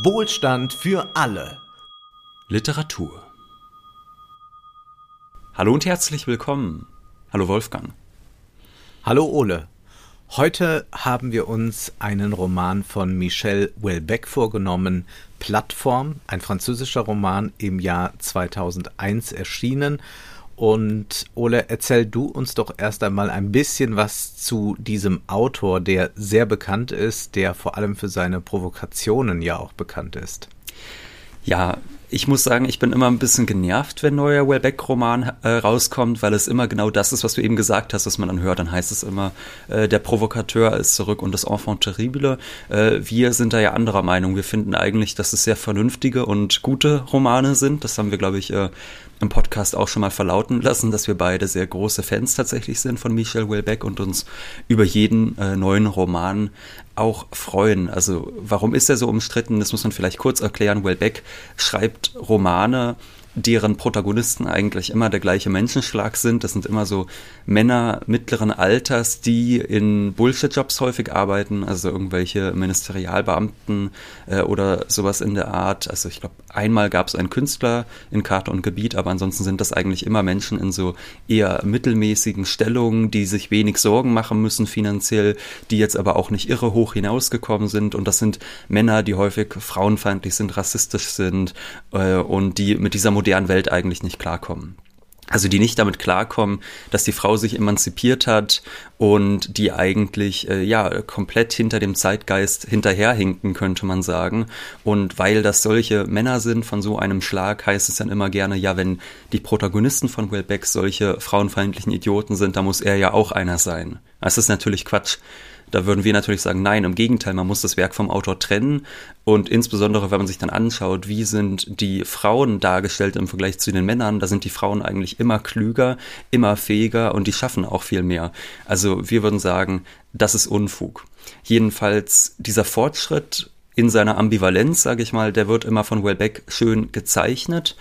Wohlstand für alle. Literatur. Hallo und herzlich willkommen. Hallo Wolfgang. Hallo Ole. Heute haben wir uns einen Roman von Michel Houellebecq vorgenommen, Plattform, ein französischer Roman im Jahr 2001 erschienen. Und Ole, erzähl du uns doch erst einmal ein bisschen was zu diesem Autor, der sehr bekannt ist, der vor allem für seine Provokationen ja auch bekannt ist. Ja, ich muss sagen, ich bin immer ein bisschen genervt, wenn neuer Wellbeck-Roman äh, rauskommt, weil es immer genau das ist, was du eben gesagt hast, was man dann hört. Dann heißt es immer, äh, der Provokateur ist zurück und das Enfant terrible. Äh, wir sind da ja anderer Meinung. Wir finden eigentlich, dass es sehr vernünftige und gute Romane sind. Das haben wir, glaube ich, äh, im Podcast auch schon mal verlauten lassen, dass wir beide sehr große Fans tatsächlich sind von Michel Houellebecq und uns über jeden äh, neuen Roman auch freuen. Also warum ist er so umstritten? Das muss man vielleicht kurz erklären. Houellebecq schreibt Romane, deren Protagonisten eigentlich immer der gleiche Menschenschlag sind. Das sind immer so Männer mittleren Alters, die in Bullshit-Jobs häufig arbeiten, also irgendwelche Ministerialbeamten äh, oder sowas in der Art. Also ich glaube, einmal gab es einen Künstler in Karte und Gebiet, aber ansonsten sind das eigentlich immer Menschen in so eher mittelmäßigen Stellungen, die sich wenig Sorgen machen müssen finanziell, die jetzt aber auch nicht irre hoch hinausgekommen sind. Und das sind Männer, die häufig frauenfeindlich sind, rassistisch sind äh, und die mit dieser modernen Welt eigentlich nicht klarkommen. Also die nicht damit klarkommen, dass die Frau sich emanzipiert hat und die eigentlich äh, ja komplett hinter dem Zeitgeist hinterherhinken, könnte man sagen. Und weil das solche Männer sind von so einem Schlag, heißt es dann immer gerne, ja, wenn die Protagonisten von Wellbeck solche frauenfeindlichen Idioten sind, dann muss er ja auch einer sein. Das ist natürlich Quatsch. Da würden wir natürlich sagen, nein, im Gegenteil, man muss das Werk vom Autor trennen. Und insbesondere, wenn man sich dann anschaut, wie sind die Frauen dargestellt im Vergleich zu den Männern, da sind die Frauen eigentlich immer klüger, immer fähiger und die schaffen auch viel mehr. Also wir würden sagen, das ist Unfug. Jedenfalls dieser Fortschritt in seiner Ambivalenz, sage ich mal, der wird immer von Wellbeck schön gezeichnet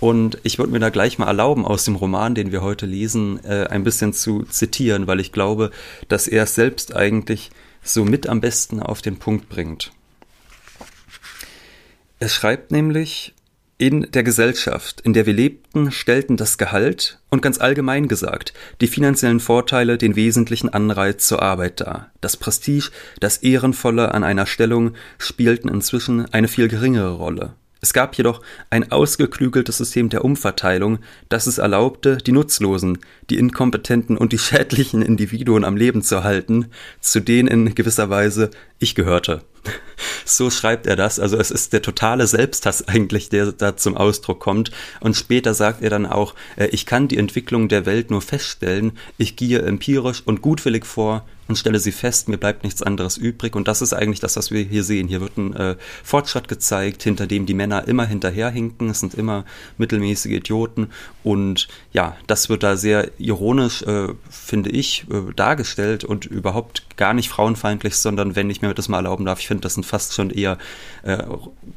und ich würde mir da gleich mal erlauben, aus dem Roman, den wir heute lesen, äh, ein bisschen zu zitieren, weil ich glaube, dass er es selbst eigentlich so mit am besten auf den Punkt bringt. Er schreibt nämlich, in der Gesellschaft, in der wir lebten, stellten das Gehalt und ganz allgemein gesagt die finanziellen Vorteile den wesentlichen Anreiz zur Arbeit dar. Das Prestige, das Ehrenvolle an einer Stellung spielten inzwischen eine viel geringere Rolle. Es gab jedoch ein ausgeklügeltes System der Umverteilung, das es erlaubte, die nutzlosen, die inkompetenten und die schädlichen Individuen am Leben zu halten, zu denen in gewisser Weise ich gehörte. So schreibt er das. Also es ist der totale Selbsthass eigentlich, der da zum Ausdruck kommt. Und später sagt er dann auch, äh, ich kann die Entwicklung der Welt nur feststellen. Ich gehe empirisch und gutwillig vor und stelle sie fest, mir bleibt nichts anderes übrig. Und das ist eigentlich das, was wir hier sehen. Hier wird ein äh, Fortschritt gezeigt, hinter dem die Männer immer hinterherhinken. Es sind immer mittelmäßige Idioten. Und ja, das wird da sehr ironisch, äh, finde ich, äh, dargestellt und überhaupt gar nicht frauenfeindlich, sondern wenn ich mir das mal erlauben darf, ich finde, das sind fast schon eher äh,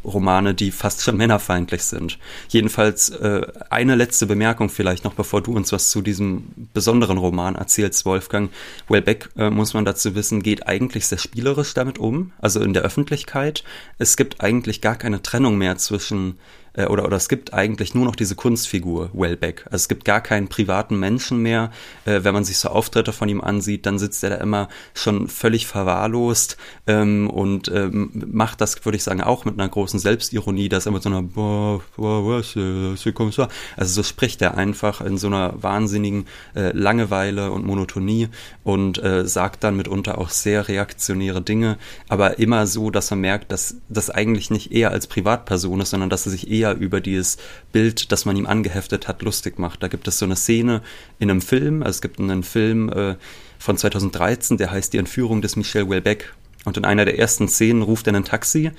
Romane, die fast schon männerfeindlich sind. Jedenfalls äh, eine letzte Bemerkung vielleicht noch, bevor du uns was zu diesem besonderen Roman erzählst, Wolfgang. Wellbeck, äh, muss man dazu wissen, geht eigentlich sehr spielerisch damit um, also in der Öffentlichkeit. Es gibt eigentlich gar keine Trennung mehr zwischen äh, oder, oder es gibt eigentlich nur noch diese Kunstfigur Wellbeck. Also es gibt gar keinen privaten Menschen mehr. Äh, wenn man sich so Auftritte von ihm ansieht, dann sitzt er da immer schon völlig verwahrlost ähm, und ähm, macht das, würde ich sagen, auch mit einer großen Selbstironie, dass er mit so einer äh, also so spricht er einfach in so einer wahnsinnigen äh, Langeweile und Monotonie und äh, sagt dann mitunter auch sehr reaktionäre Dinge, aber immer so, dass man merkt, dass das eigentlich nicht er als Privatperson ist, sondern dass er sich eher eher über dieses Bild, das man ihm angeheftet hat, lustig macht. Da gibt es so eine Szene in einem Film, also es gibt einen Film äh, von 2013, der heißt Die Entführung des Michel Welbeck. Und in einer der ersten Szenen ruft er ein Taxi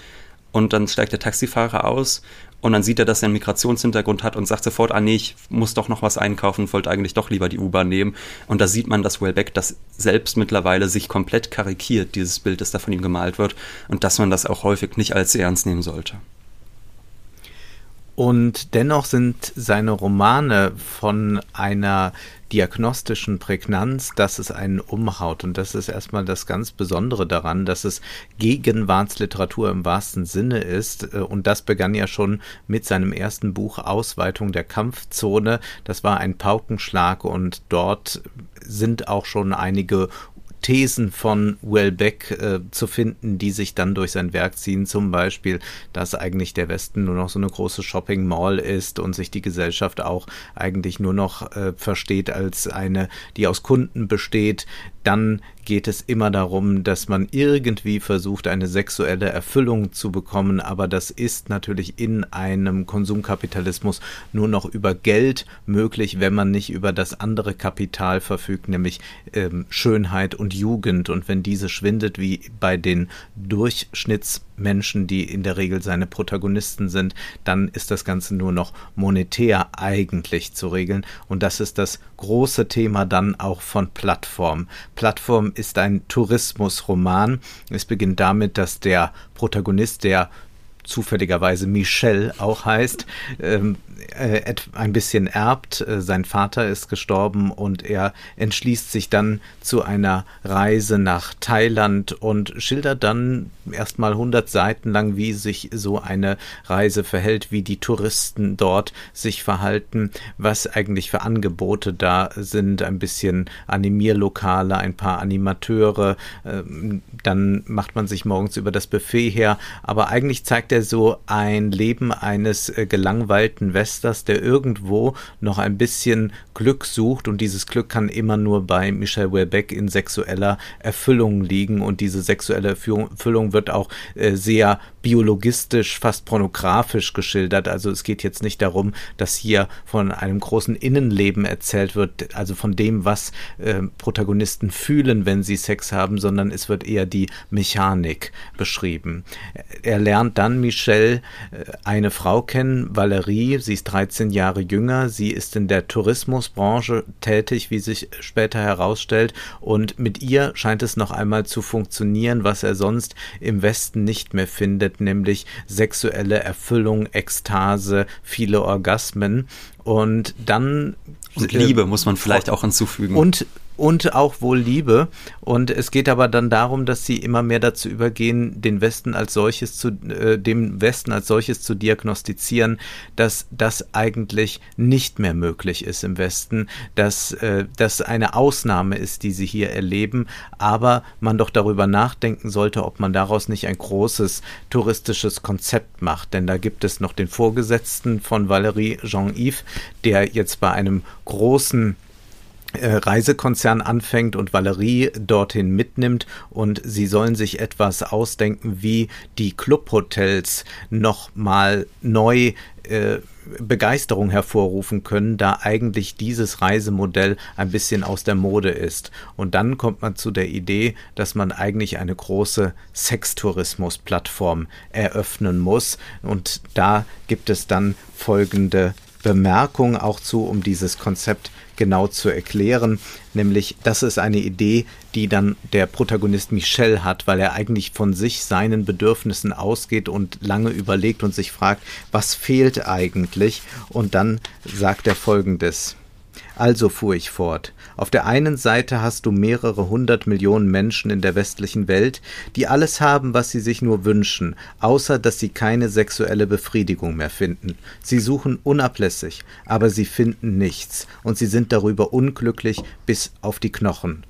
und dann steigt der Taxifahrer aus und dann sieht er, dass er einen Migrationshintergrund hat und sagt sofort, ah nee, ich muss doch noch was einkaufen, wollte eigentlich doch lieber die U-Bahn nehmen. Und da sieht man, dass Wellbeck das selbst mittlerweile sich komplett karikiert, dieses Bild, das da von ihm gemalt wird, und dass man das auch häufig nicht als ernst nehmen sollte. Und dennoch sind seine Romane von einer diagnostischen Prägnanz, dass es einen umhaut. Und das ist erstmal das ganz Besondere daran, dass es Gegenwartsliteratur im wahrsten Sinne ist. Und das begann ja schon mit seinem ersten Buch Ausweitung der Kampfzone. Das war ein Paukenschlag und dort sind auch schon einige Thesen von Welbeck äh, zu finden, die sich dann durch sein Werk ziehen. Zum Beispiel, dass eigentlich der Westen nur noch so eine große Shopping Mall ist und sich die Gesellschaft auch eigentlich nur noch äh, versteht als eine, die aus Kunden besteht. Dann geht es immer darum, dass man irgendwie versucht, eine sexuelle Erfüllung zu bekommen, aber das ist natürlich in einem Konsumkapitalismus nur noch über Geld möglich, wenn man nicht über das andere Kapital verfügt, nämlich ähm, Schönheit und Jugend. Und wenn diese schwindet, wie bei den Durchschnittsmenschen, die in der Regel seine Protagonisten sind, dann ist das Ganze nur noch monetär eigentlich zu regeln. Und das ist das große Thema dann auch von Plattform. Plattform ist ein Tourismusroman. Es beginnt damit, dass der Protagonist, der zufälligerweise Michel auch heißt, ähm, äh, ein bisschen erbt. Äh, sein Vater ist gestorben und er entschließt sich dann zu einer Reise nach Thailand und schildert dann erstmal 100 Seiten lang, wie sich so eine Reise verhält, wie die Touristen dort sich verhalten, was eigentlich für Angebote da sind, ein bisschen Animierlokale, ein paar Animateure, ähm, dann macht man sich morgens über das Buffet her, aber eigentlich zeigt er so ein Leben eines äh, gelangweilten Westers, der irgendwo noch ein bisschen Glück sucht und dieses Glück kann immer nur bei Michel Welbeck in sexueller Erfüllung liegen und diese sexuelle Erfüllung wird auch äh, sehr biologistisch, fast pornografisch geschildert. Also es geht jetzt nicht darum, dass hier von einem großen Innenleben erzählt wird, also von dem, was äh, Protagonisten fühlen, wenn sie Sex haben, sondern es wird eher die Mechanik beschrieben. Er lernt dann Michel äh, eine Frau kennen, Valerie, sie ist 13 Jahre jünger, sie ist in der Tourismusbranche tätig, wie sich später herausstellt, und mit ihr scheint es noch einmal zu funktionieren, was er sonst im Westen nicht mehr findet, nämlich sexuelle Erfüllung, Ekstase, viele Orgasmen. Und dann. Und Liebe muss man vielleicht auch hinzufügen. Und und auch wohl Liebe. Und es geht aber dann darum, dass sie immer mehr dazu übergehen, den Westen als solches zu, äh, dem Westen als solches zu diagnostizieren, dass das eigentlich nicht mehr möglich ist im Westen, dass äh, das eine Ausnahme ist, die sie hier erleben, aber man doch darüber nachdenken sollte, ob man daraus nicht ein großes touristisches Konzept macht. Denn da gibt es noch den Vorgesetzten von Valérie Jean-Yves, der jetzt bei einem großen Reisekonzern anfängt und Valerie dorthin mitnimmt und sie sollen sich etwas ausdenken, wie die Clubhotels nochmal neu äh, Begeisterung hervorrufen können, da eigentlich dieses Reisemodell ein bisschen aus der Mode ist. Und dann kommt man zu der Idee, dass man eigentlich eine große Sextourismus-Plattform eröffnen muss. Und da gibt es dann folgende Bemerkung auch zu, um dieses Konzept genau zu erklären, nämlich das ist eine Idee, die dann der Protagonist Michel hat, weil er eigentlich von sich, seinen Bedürfnissen ausgeht und lange überlegt und sich fragt, was fehlt eigentlich? Und dann sagt er folgendes. Also fuhr ich fort, auf der einen Seite hast du mehrere hundert Millionen Menschen in der westlichen Welt, die alles haben, was sie sich nur wünschen, außer dass sie keine sexuelle Befriedigung mehr finden. Sie suchen unablässig, aber sie finden nichts, und sie sind darüber unglücklich bis auf die Knochen.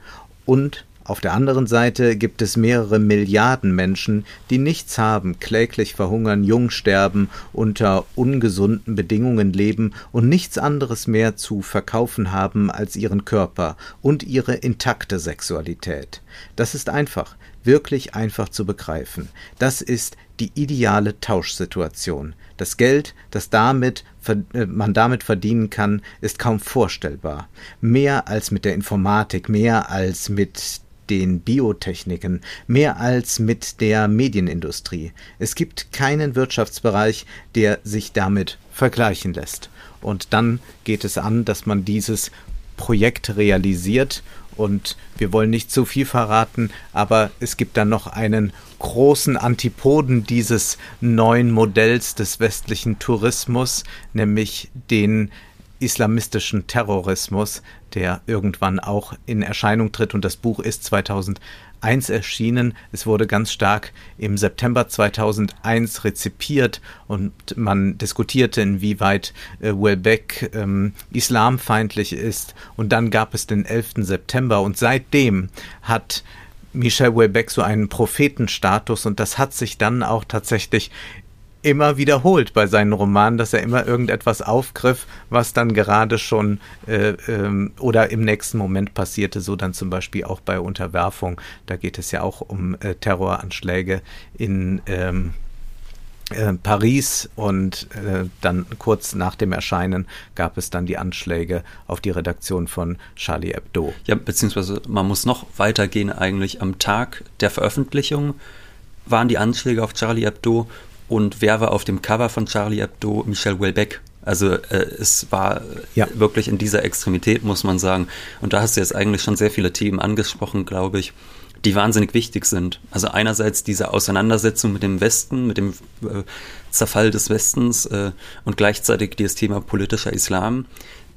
Und auf der anderen Seite gibt es mehrere Milliarden Menschen, die nichts haben, kläglich verhungern, jung sterben, unter ungesunden Bedingungen leben und nichts anderes mehr zu verkaufen haben als ihren Körper und ihre intakte Sexualität. Das ist einfach, wirklich einfach zu begreifen. Das ist die ideale Tauschsituation. Das Geld, das damit äh, man damit verdienen kann, ist kaum vorstellbar. Mehr als mit der Informatik, mehr als mit den Biotechniken, mehr als mit der Medienindustrie. Es gibt keinen Wirtschaftsbereich, der sich damit vergleichen lässt. Und dann geht es an, dass man dieses Projekt realisiert und wir wollen nicht zu viel verraten, aber es gibt dann noch einen großen Antipoden dieses neuen Modells des westlichen Tourismus, nämlich den islamistischen Terrorismus, der irgendwann auch in Erscheinung tritt. Und das Buch ist 2001 erschienen. Es wurde ganz stark im September 2001 rezipiert und man diskutierte, inwieweit äh, Welbeck ähm, islamfeindlich ist. Und dann gab es den 11. September und seitdem hat Michel Welbeck so einen Prophetenstatus und das hat sich dann auch tatsächlich immer wiederholt bei seinen Romanen, dass er immer irgendetwas aufgriff, was dann gerade schon äh, ähm, oder im nächsten Moment passierte, so dann zum Beispiel auch bei Unterwerfung. Da geht es ja auch um äh, Terroranschläge in ähm, äh, Paris und äh, dann kurz nach dem Erscheinen gab es dann die Anschläge auf die Redaktion von Charlie Hebdo. Ja, beziehungsweise man muss noch weitergehen eigentlich am Tag der Veröffentlichung waren die Anschläge auf Charlie Hebdo und wer war auf dem Cover von Charlie Hebdo? Michel Welbeck. Also äh, es war ja. wirklich in dieser Extremität, muss man sagen. Und da hast du jetzt eigentlich schon sehr viele Themen angesprochen, glaube ich, die wahnsinnig wichtig sind. Also einerseits diese Auseinandersetzung mit dem Westen, mit dem äh, Zerfall des Westens äh, und gleichzeitig dieses Thema politischer Islam.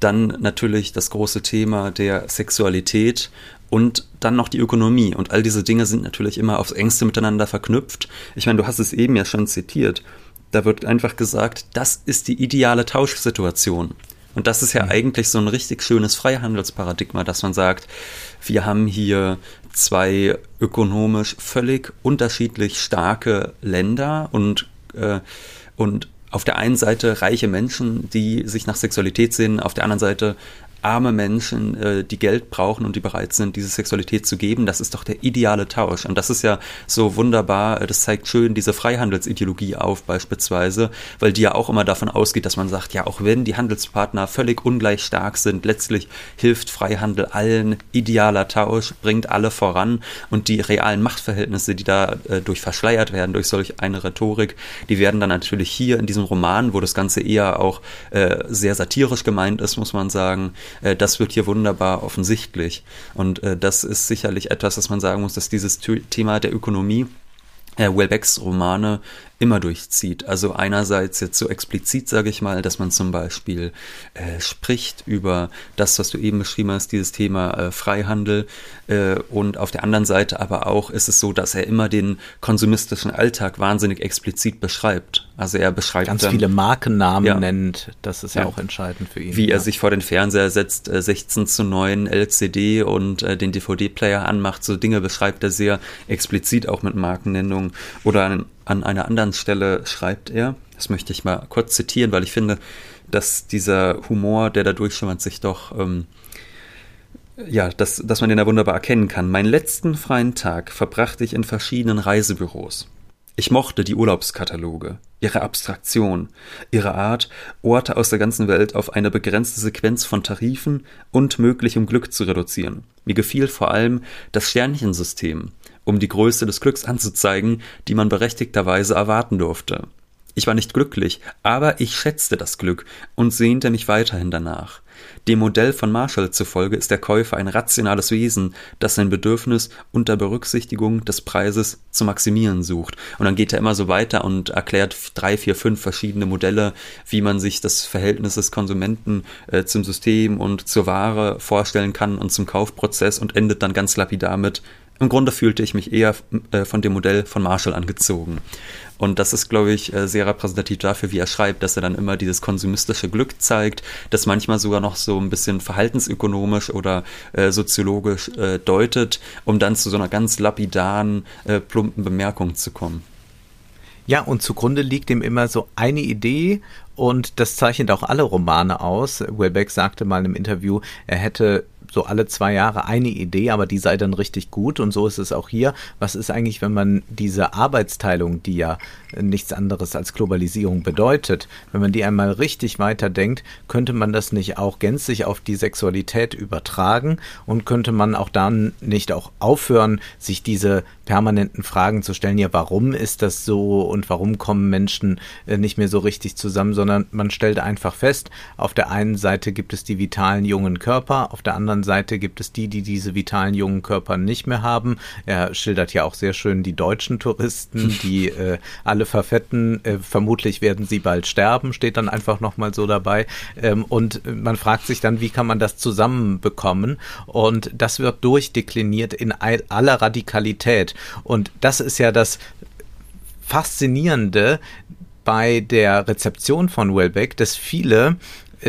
Dann natürlich das große Thema der Sexualität und dann noch die Ökonomie. Und all diese Dinge sind natürlich immer aufs engste miteinander verknüpft. Ich meine, du hast es eben ja schon zitiert. Da wird einfach gesagt, das ist die ideale Tauschsituation. Und das ist ja mhm. eigentlich so ein richtig schönes Freihandelsparadigma, dass man sagt, wir haben hier zwei ökonomisch völlig unterschiedlich starke Länder und, äh, und auf der einen Seite reiche Menschen, die sich nach Sexualität sehen, auf der anderen Seite arme Menschen, äh, die Geld brauchen und die bereit sind, diese Sexualität zu geben. Das ist doch der ideale Tausch. Und das ist ja so wunderbar, äh, das zeigt schön diese Freihandelsideologie auf beispielsweise, weil die ja auch immer davon ausgeht, dass man sagt, ja, auch wenn die Handelspartner völlig ungleich stark sind, letztlich hilft Freihandel allen, idealer Tausch, bringt alle voran und die realen Machtverhältnisse, die da äh, durch verschleiert werden, durch solch eine Rhetorik, die werden dann natürlich hier in diesem Roman, wo das Ganze eher auch äh, sehr satirisch gemeint ist, muss man sagen, das wird hier wunderbar offensichtlich. Und äh, das ist sicherlich etwas, dass man sagen muss, dass dieses Thema der Ökonomie äh, Welbecks Romane immer durchzieht. Also einerseits jetzt so explizit, sage ich mal, dass man zum Beispiel äh, spricht über das, was du eben beschrieben hast, dieses Thema äh, Freihandel. Äh, und auf der anderen Seite aber auch ist es so, dass er immer den konsumistischen Alltag wahnsinnig explizit beschreibt. Also er beschreibt ganz dann, viele Markennamen ja, nennt. Das ist ja, ja, auch entscheidend für ihn. Wie ja. er sich vor den Fernseher setzt, 16 äh, zu 9 LCD und äh, den DVD-Player anmacht. So Dinge beschreibt er sehr explizit auch mit Markennennungen. Oder an, an einer anderen Stelle schreibt er, das möchte ich mal kurz zitieren, weil ich finde, dass dieser Humor, der da durchschimmert, sich doch ähm, ja, dass, dass man den da wunderbar erkennen kann. Meinen letzten freien Tag verbrachte ich in verschiedenen Reisebüros. Ich mochte die Urlaubskataloge, ihre Abstraktion, ihre Art, Orte aus der ganzen Welt auf eine begrenzte Sequenz von Tarifen und möglichem Glück zu reduzieren. Mir gefiel vor allem das Sternchensystem, um die Größe des Glücks anzuzeigen, die man berechtigterweise erwarten durfte. Ich war nicht glücklich, aber ich schätzte das Glück und sehnte mich weiterhin danach. Dem Modell von Marshall zufolge ist der Käufer ein rationales Wesen, das sein Bedürfnis unter Berücksichtigung des Preises zu maximieren sucht. Und dann geht er immer so weiter und erklärt drei, vier, fünf verschiedene Modelle, wie man sich das Verhältnis des Konsumenten äh, zum System und zur Ware vorstellen kann und zum Kaufprozess und endet dann ganz lapidar mit im Grunde fühlte ich mich eher äh, von dem Modell von Marshall angezogen. Und das ist, glaube ich, äh, sehr repräsentativ dafür, wie er schreibt, dass er dann immer dieses konsumistische Glück zeigt, das manchmal sogar noch so ein bisschen verhaltensökonomisch oder äh, soziologisch äh, deutet, um dann zu so einer ganz lapidaren, äh, plumpen Bemerkung zu kommen. Ja, und zugrunde liegt ihm immer so eine Idee und das zeichnet auch alle Romane aus. Welbeck sagte mal im Interview, er hätte so alle zwei Jahre eine Idee, aber die sei dann richtig gut. Und so ist es auch hier. Was ist eigentlich, wenn man diese Arbeitsteilung, die ja nichts anderes als Globalisierung bedeutet, wenn man die einmal richtig weiterdenkt, könnte man das nicht auch gänzlich auf die Sexualität übertragen? Und könnte man auch dann nicht auch aufhören, sich diese permanenten Fragen zu stellen, ja, warum ist das so und warum kommen Menschen äh, nicht mehr so richtig zusammen, sondern man stellt einfach fest, auf der einen Seite gibt es die vitalen jungen Körper, auf der anderen Seite gibt es die, die diese vitalen jungen Körper nicht mehr haben. Er schildert ja auch sehr schön die deutschen Touristen, die äh, alle verfetten, äh, vermutlich werden sie bald sterben, steht dann einfach nochmal so dabei. Ähm, und man fragt sich dann, wie kann man das zusammenbekommen? Und das wird durchdekliniert in aller Radikalität. Und das ist ja das Faszinierende bei der Rezeption von Welbeck, dass viele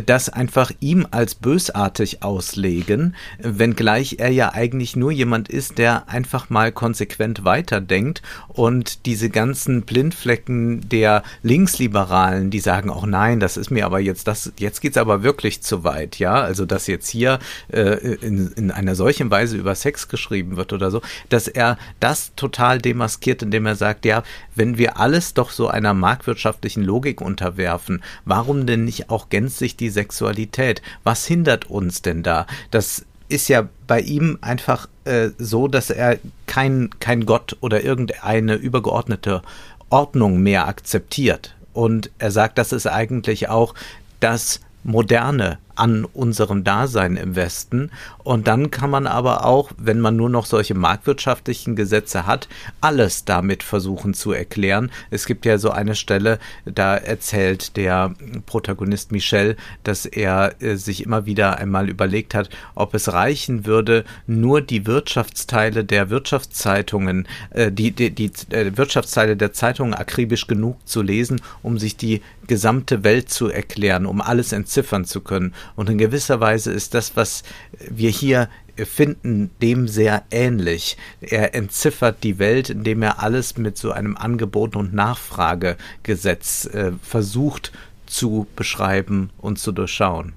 das einfach ihm als bösartig auslegen, wenngleich er ja eigentlich nur jemand ist, der einfach mal konsequent weiterdenkt und diese ganzen Blindflecken der Linksliberalen, die sagen auch nein, das ist mir aber jetzt das jetzt geht's aber wirklich zu weit, ja, also dass jetzt hier äh, in, in einer solchen Weise über Sex geschrieben wird oder so, dass er das total demaskiert, indem er sagt, ja, wenn wir alles doch so einer marktwirtschaftlichen Logik unterwerfen, warum denn nicht auch gänzlich die Sexualität? Was hindert uns denn da? Das ist ja bei ihm einfach äh, so, dass er kein, kein Gott oder irgendeine übergeordnete Ordnung mehr akzeptiert. Und er sagt, das ist eigentlich auch das Moderne an unserem Dasein im Westen. Und dann kann man aber auch, wenn man nur noch solche marktwirtschaftlichen Gesetze hat, alles damit versuchen zu erklären. Es gibt ja so eine Stelle, da erzählt der Protagonist Michel, dass er äh, sich immer wieder einmal überlegt hat, ob es reichen würde, nur die Wirtschaftsteile der Wirtschaftszeitungen, äh, die, die, die äh, Wirtschaftsteile der Zeitungen akribisch genug zu lesen, um sich die gesamte Welt zu erklären, um alles entziffern zu können. Und in gewisser Weise ist das, was wir hier finden, dem sehr ähnlich. Er entziffert die Welt, indem er alles mit so einem Angebot- und Nachfragegesetz äh, versucht zu beschreiben und zu durchschauen.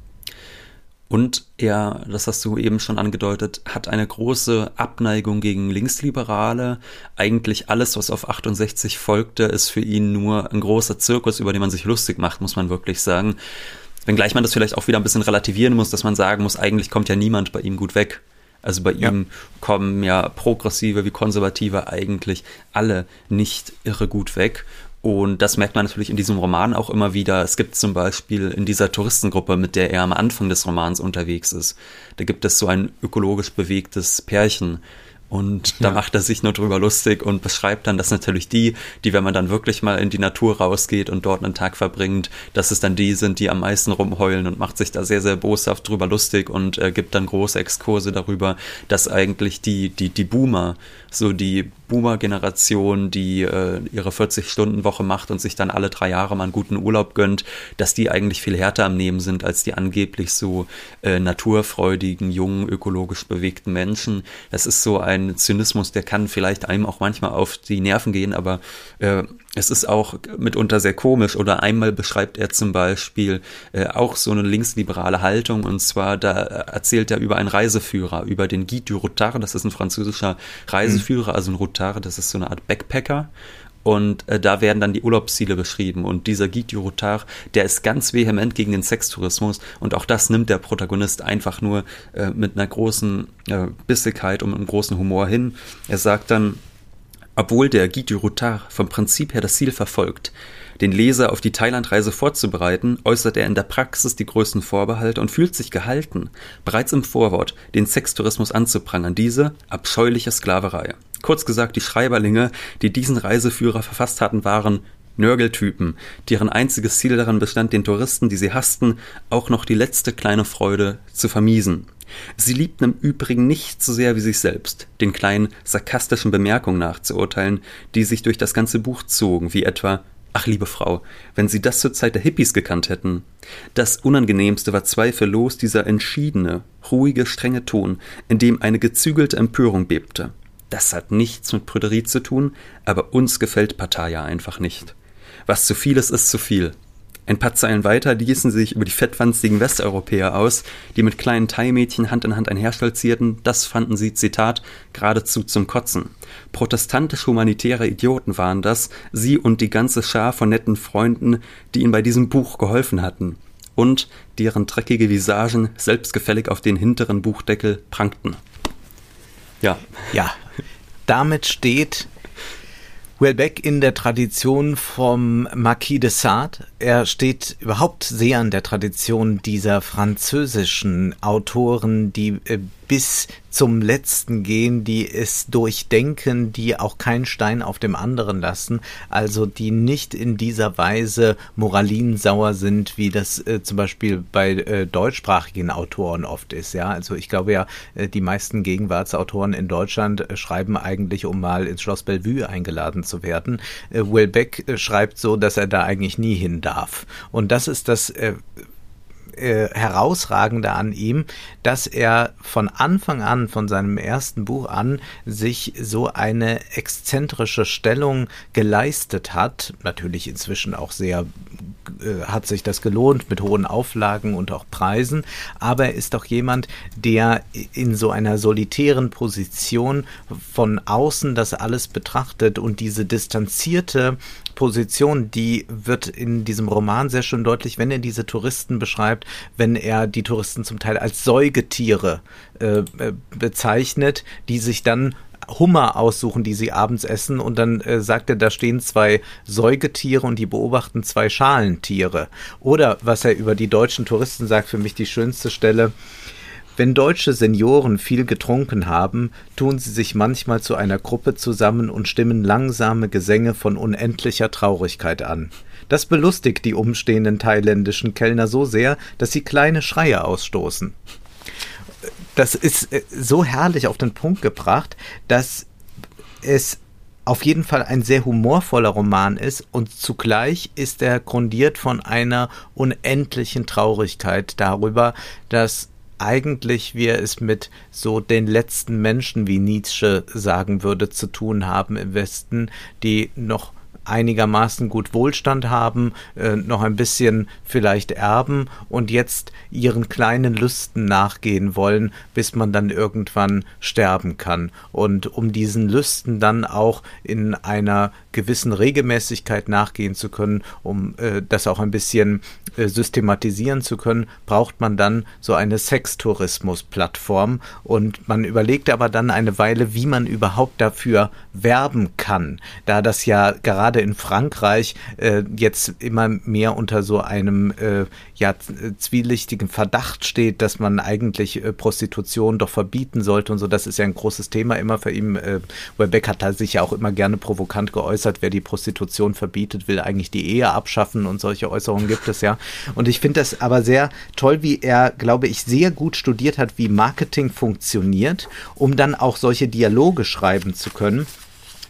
Und er, das hast du eben schon angedeutet, hat eine große Abneigung gegen Linksliberale. Eigentlich alles, was auf 68 folgte, ist für ihn nur ein großer Zirkus, über den man sich lustig macht, muss man wirklich sagen. Wenngleich man das vielleicht auch wieder ein bisschen relativieren muss, dass man sagen muss, eigentlich kommt ja niemand bei ihm gut weg. Also bei ja. ihm kommen ja Progressive wie Konservative eigentlich alle nicht irre gut weg. Und das merkt man natürlich in diesem Roman auch immer wieder. Es gibt zum Beispiel in dieser Touristengruppe, mit der er am Anfang des Romans unterwegs ist, da gibt es so ein ökologisch bewegtes Pärchen, und da ja. macht er sich nur drüber lustig und beschreibt dann, dass natürlich die, die, wenn man dann wirklich mal in die Natur rausgeht und dort einen Tag verbringt, dass es dann die sind, die am meisten rumheulen und macht sich da sehr, sehr boshaft drüber lustig und äh, gibt dann große Exkurse darüber, dass eigentlich die, die, die Boomer, so die Boomer-Generation, die äh, ihre 40-Stunden-Woche macht und sich dann alle drei Jahre mal einen guten Urlaub gönnt, dass die eigentlich viel härter am Nehmen sind als die angeblich so äh, naturfreudigen, jungen, ökologisch bewegten Menschen. Das ist so ein Zynismus, der kann vielleicht einem auch manchmal auf die Nerven gehen, aber äh, es ist auch mitunter sehr komisch. Oder einmal beschreibt er zum Beispiel äh, auch so eine linksliberale Haltung. Und zwar, da erzählt er über einen Reiseführer, über den Guy du Routard. Das ist ein französischer Reiseführer, also ein Routard, das ist so eine Art Backpacker. Und äh, da werden dann die Urlaubsziele beschrieben. Und dieser Guy du Routard, der ist ganz vehement gegen den Sextourismus. Und auch das nimmt der Protagonist einfach nur äh, mit einer großen äh, Bissigkeit und einem großen Humor hin. Er sagt dann, obwohl der Guy du Routard vom Prinzip her das Ziel verfolgt, den Leser auf die Thailandreise vorzubereiten, äußert er in der Praxis die größten Vorbehalte und fühlt sich gehalten, bereits im Vorwort den Sextourismus anzuprangern, diese abscheuliche Sklaverei. Kurz gesagt, die Schreiberlinge, die diesen Reiseführer verfasst hatten, waren Nörgeltypen, deren einziges Ziel daran bestand, den Touristen, die sie hassten, auch noch die letzte kleine Freude zu vermiesen. Sie liebten im Übrigen nicht so sehr wie sich selbst, den kleinen sarkastischen Bemerkungen nachzuurteilen, die sich durch das ganze Buch zogen, wie etwa Ach, liebe Frau, wenn Sie das zur Zeit der Hippies gekannt hätten. Das Unangenehmste war zweifellos dieser entschiedene, ruhige, strenge Ton, in dem eine gezügelte Empörung bebte. Das hat nichts mit Prüderie zu tun, aber uns gefällt Partei einfach nicht. Was zu viel ist, ist zu viel. Ein paar Zeilen weiter ließen sich über die fettwanzigen Westeuropäer aus, die mit kleinen Thai-Mädchen Hand in Hand einherstolzierten. Das fanden sie, Zitat, geradezu zum Kotzen. Protestantisch-humanitäre Idioten waren das, sie und die ganze Schar von netten Freunden, die ihnen bei diesem Buch geholfen hatten. Und deren dreckige Visagen selbstgefällig auf den hinteren Buchdeckel prangten. Ja. Ja. Damit steht Welbeck in der Tradition vom Marquis de Sade. Er steht überhaupt sehr an der Tradition dieser französischen Autoren, die äh, bis zum Letzten gehen, die es durchdenken, die auch keinen Stein auf dem anderen lassen, also die nicht in dieser Weise moralinsauer sind, wie das äh, zum Beispiel bei äh, deutschsprachigen Autoren oft ist. Ja, also ich glaube ja, äh, die meisten Gegenwartsautoren in Deutschland äh, schreiben eigentlich, um mal ins Schloss Bellevue eingeladen zu werden. Äh, Will Beck äh, schreibt so, dass er da eigentlich nie hin darf. Und das ist das äh, herausragende an ihm, dass er von Anfang an, von seinem ersten Buch an, sich so eine exzentrische Stellung geleistet hat. Natürlich inzwischen auch sehr äh, hat sich das gelohnt mit hohen Auflagen und auch Preisen, aber er ist doch jemand, der in so einer solitären Position von außen das alles betrachtet und diese distanzierte Position, die wird in diesem Roman sehr schön deutlich, wenn er diese Touristen beschreibt, wenn er die Touristen zum Teil als Säugetiere äh, äh bezeichnet, die sich dann Hummer aussuchen, die sie abends essen und dann äh, sagt er, da stehen zwei Säugetiere und die beobachten zwei Schalentiere. Oder was er über die deutschen Touristen sagt, für mich die schönste Stelle, wenn deutsche Senioren viel getrunken haben, tun sie sich manchmal zu einer Gruppe zusammen und stimmen langsame Gesänge von unendlicher Traurigkeit an. Das belustigt die umstehenden thailändischen Kellner so sehr, dass sie kleine Schreie ausstoßen. Das ist äh, so herrlich auf den Punkt gebracht, dass es auf jeden Fall ein sehr humorvoller Roman ist und zugleich ist er grundiert von einer unendlichen Traurigkeit darüber, dass eigentlich wir es mit so den letzten Menschen, wie Nietzsche sagen würde, zu tun haben im Westen, die noch einigermaßen gut Wohlstand haben, äh, noch ein bisschen vielleicht erben und jetzt ihren kleinen Lüsten nachgehen wollen, bis man dann irgendwann sterben kann. Und um diesen Lüsten dann auch in einer gewissen Regelmäßigkeit nachgehen zu können, um äh, das auch ein bisschen äh, systematisieren zu können, braucht man dann so eine Sextourismus-Plattform. Und man überlegt aber dann eine Weile, wie man überhaupt dafür werben kann, da das ja gerade in Frankreich äh, jetzt immer mehr unter so einem äh, ja, zwielichtigen Verdacht steht, dass man eigentlich äh, Prostitution doch verbieten sollte und so. Das ist ja ein großes Thema immer für ihn. Äh, Webeck hat da sich ja auch immer gerne provokant geäußert, wer die Prostitution verbietet, will eigentlich die Ehe abschaffen und solche Äußerungen gibt es ja. Und ich finde das aber sehr toll, wie er, glaube ich, sehr gut studiert hat, wie Marketing funktioniert, um dann auch solche Dialoge schreiben zu können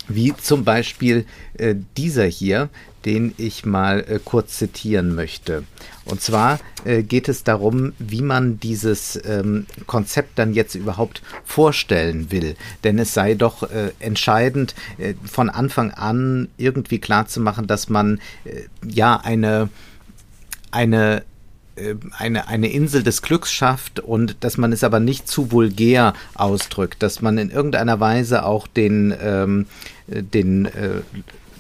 wie zum Beispiel äh, dieser hier, den ich mal äh, kurz zitieren möchte. Und zwar äh, geht es darum, wie man dieses ähm, Konzept dann jetzt überhaupt vorstellen will. Denn es sei doch äh, entscheidend, äh, von Anfang an irgendwie klarzumachen, dass man äh, ja eine, eine äh, eine, eine Insel des Glücks schafft und dass man es aber nicht zu vulgär ausdrückt, dass man in irgendeiner Weise auch den, ähm, den äh,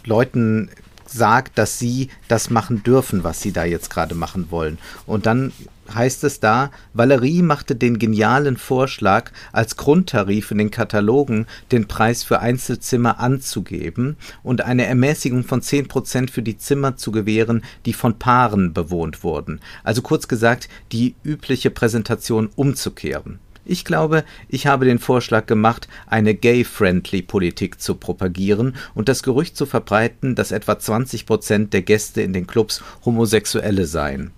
Leuten sagt, dass sie das machen dürfen, was sie da jetzt gerade machen wollen. Und dann heißt es da, Valerie machte den genialen Vorschlag, als Grundtarif in den Katalogen den Preis für Einzelzimmer anzugeben und eine Ermäßigung von 10% für die Zimmer zu gewähren, die von Paaren bewohnt wurden. Also kurz gesagt, die übliche Präsentation umzukehren. Ich glaube, ich habe den Vorschlag gemacht, eine gay-friendly Politik zu propagieren und das Gerücht zu verbreiten, dass etwa 20 Prozent der Gäste in den Clubs Homosexuelle seien.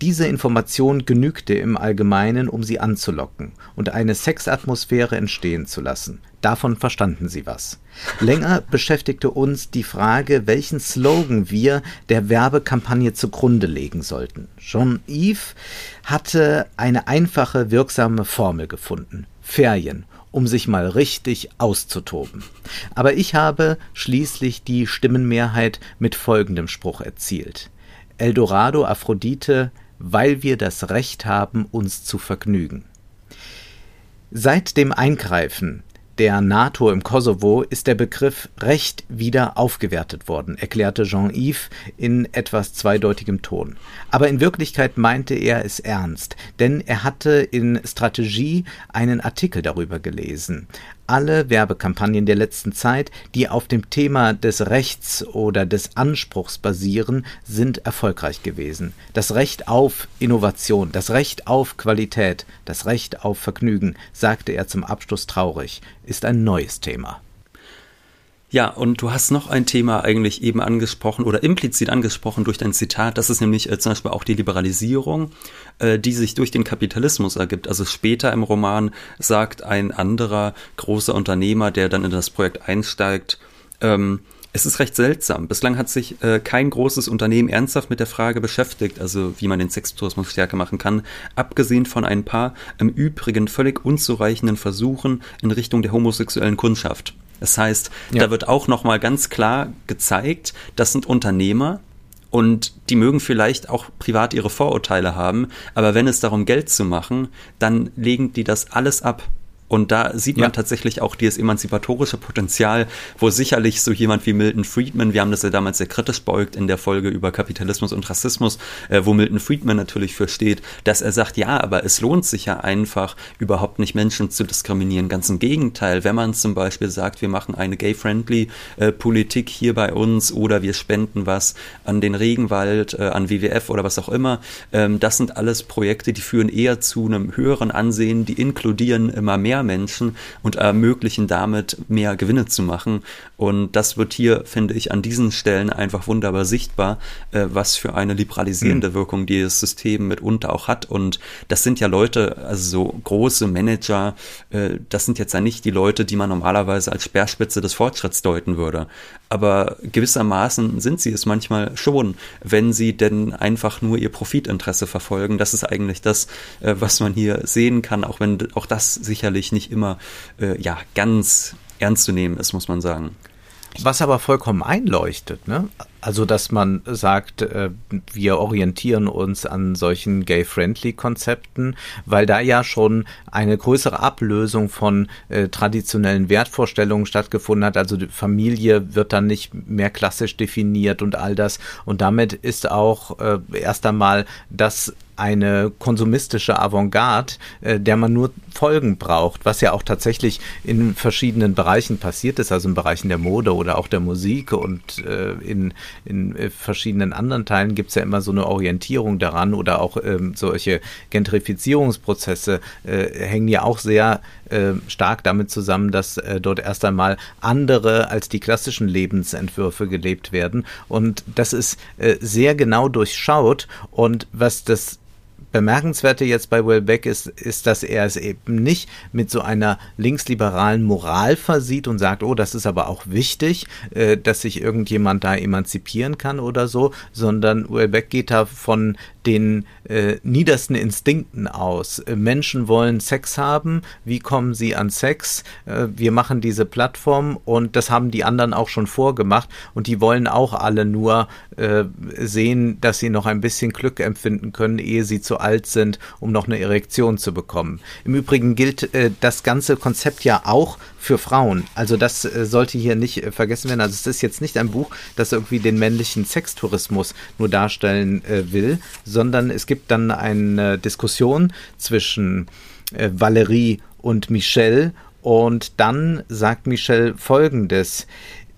Diese Information genügte im Allgemeinen, um sie anzulocken und eine Sexatmosphäre entstehen zu lassen. Davon verstanden sie was. Länger beschäftigte uns die Frage, welchen Slogan wir der Werbekampagne zugrunde legen sollten. Jean-Yves hatte eine einfache, wirksame Formel gefunden. Ferien um sich mal richtig auszutoben. Aber ich habe schließlich die Stimmenmehrheit mit folgendem Spruch erzielt. Eldorado Aphrodite, weil wir das Recht haben, uns zu vergnügen. Seit dem Eingreifen der NATO im Kosovo ist der Begriff Recht wieder aufgewertet worden, erklärte Jean-Yves in etwas zweideutigem Ton. Aber in Wirklichkeit meinte er es ernst, denn er hatte in Strategie einen Artikel darüber gelesen. Alle Werbekampagnen der letzten Zeit, die auf dem Thema des Rechts oder des Anspruchs basieren, sind erfolgreich gewesen. Das Recht auf Innovation, das Recht auf Qualität, das Recht auf Vergnügen, sagte er zum Abschluss traurig, ist ein neues Thema. Ja, und du hast noch ein Thema eigentlich eben angesprochen oder implizit angesprochen durch dein Zitat. Das ist nämlich äh, zum Beispiel auch die Liberalisierung, äh, die sich durch den Kapitalismus ergibt. Also später im Roman sagt ein anderer großer Unternehmer, der dann in das Projekt einsteigt, ähm, es ist recht seltsam. Bislang hat sich äh, kein großes Unternehmen ernsthaft mit der Frage beschäftigt, also wie man den Sextourismus stärker machen kann, abgesehen von ein paar im Übrigen völlig unzureichenden Versuchen in Richtung der homosexuellen Kundschaft. Das heißt, ja. da wird auch nochmal ganz klar gezeigt, das sind Unternehmer, und die mögen vielleicht auch privat ihre Vorurteile haben, aber wenn es darum Geld zu machen, dann legen die das alles ab und da sieht man ja. tatsächlich auch dieses emanzipatorische Potenzial, wo sicherlich so jemand wie Milton Friedman, wir haben das ja damals sehr kritisch beugt in der Folge über Kapitalismus und Rassismus, äh, wo Milton Friedman natürlich für steht, dass er sagt, ja, aber es lohnt sich ja einfach, überhaupt nicht Menschen zu diskriminieren. Ganz im Gegenteil, wenn man zum Beispiel sagt, wir machen eine gay-friendly äh, Politik hier bei uns oder wir spenden was an den Regenwald, äh, an WWF oder was auch immer, ähm, das sind alles Projekte, die führen eher zu einem höheren Ansehen, die inkludieren immer mehr mehr Menschen und ermöglichen damit mehr Gewinne zu machen. Und das wird hier, finde ich, an diesen Stellen einfach wunderbar sichtbar, äh, was für eine liberalisierende mhm. Wirkung dieses System mitunter auch hat. Und das sind ja Leute, also so große Manager, äh, das sind jetzt ja nicht die Leute, die man normalerweise als Speerspitze des Fortschritts deuten würde. Aber gewissermaßen sind sie es manchmal schon, wenn sie denn einfach nur ihr Profitinteresse verfolgen. Das ist eigentlich das, äh, was man hier sehen kann, auch wenn auch das sicherlich natürlich nicht immer äh, ja, ganz ernst zu nehmen ist, muss man sagen. Was aber vollkommen einleuchtet, ne? Also, dass man sagt, äh, wir orientieren uns an solchen gay-friendly-Konzepten, weil da ja schon eine größere Ablösung von äh, traditionellen Wertvorstellungen stattgefunden hat. Also die Familie wird dann nicht mehr klassisch definiert und all das. Und damit ist auch äh, erst einmal das eine konsumistische Avantgarde, der man nur Folgen braucht, was ja auch tatsächlich in verschiedenen Bereichen passiert ist, also in Bereichen der Mode oder auch der Musik und in, in äh, verschiedenen anderen Teilen gibt es ja immer so eine Orientierung daran oder auch ähm, solche Gentrifizierungsprozesse äh, hängen ja auch sehr äh, stark damit zusammen, dass äh, dort erst einmal andere als die klassischen Lebensentwürfe gelebt werden. Und das ist äh, sehr genau durchschaut. Und was das Bemerkenswerte jetzt bei Wellbeck ist, ist, dass er es eben nicht mit so einer linksliberalen Moral versieht und sagt, oh, das ist aber auch wichtig, äh, dass sich irgendjemand da emanzipieren kann oder so, sondern Wellbeck geht da von den äh, niedersten Instinkten aus. Äh, Menschen wollen Sex haben. Wie kommen sie an Sex? Äh, wir machen diese Plattform und das haben die anderen auch schon vorgemacht und die wollen auch alle nur äh, sehen, dass sie noch ein bisschen Glück empfinden können, ehe sie zu alt sind, um noch eine Erektion zu bekommen. Im Übrigen gilt äh, das ganze Konzept ja auch für Frauen. Also das äh, sollte hier nicht vergessen werden. Also es ist jetzt nicht ein Buch, das irgendwie den männlichen Sextourismus nur darstellen will, sondern es gibt dann eine Diskussion zwischen äh, Valerie und Michelle und dann sagt Michelle Folgendes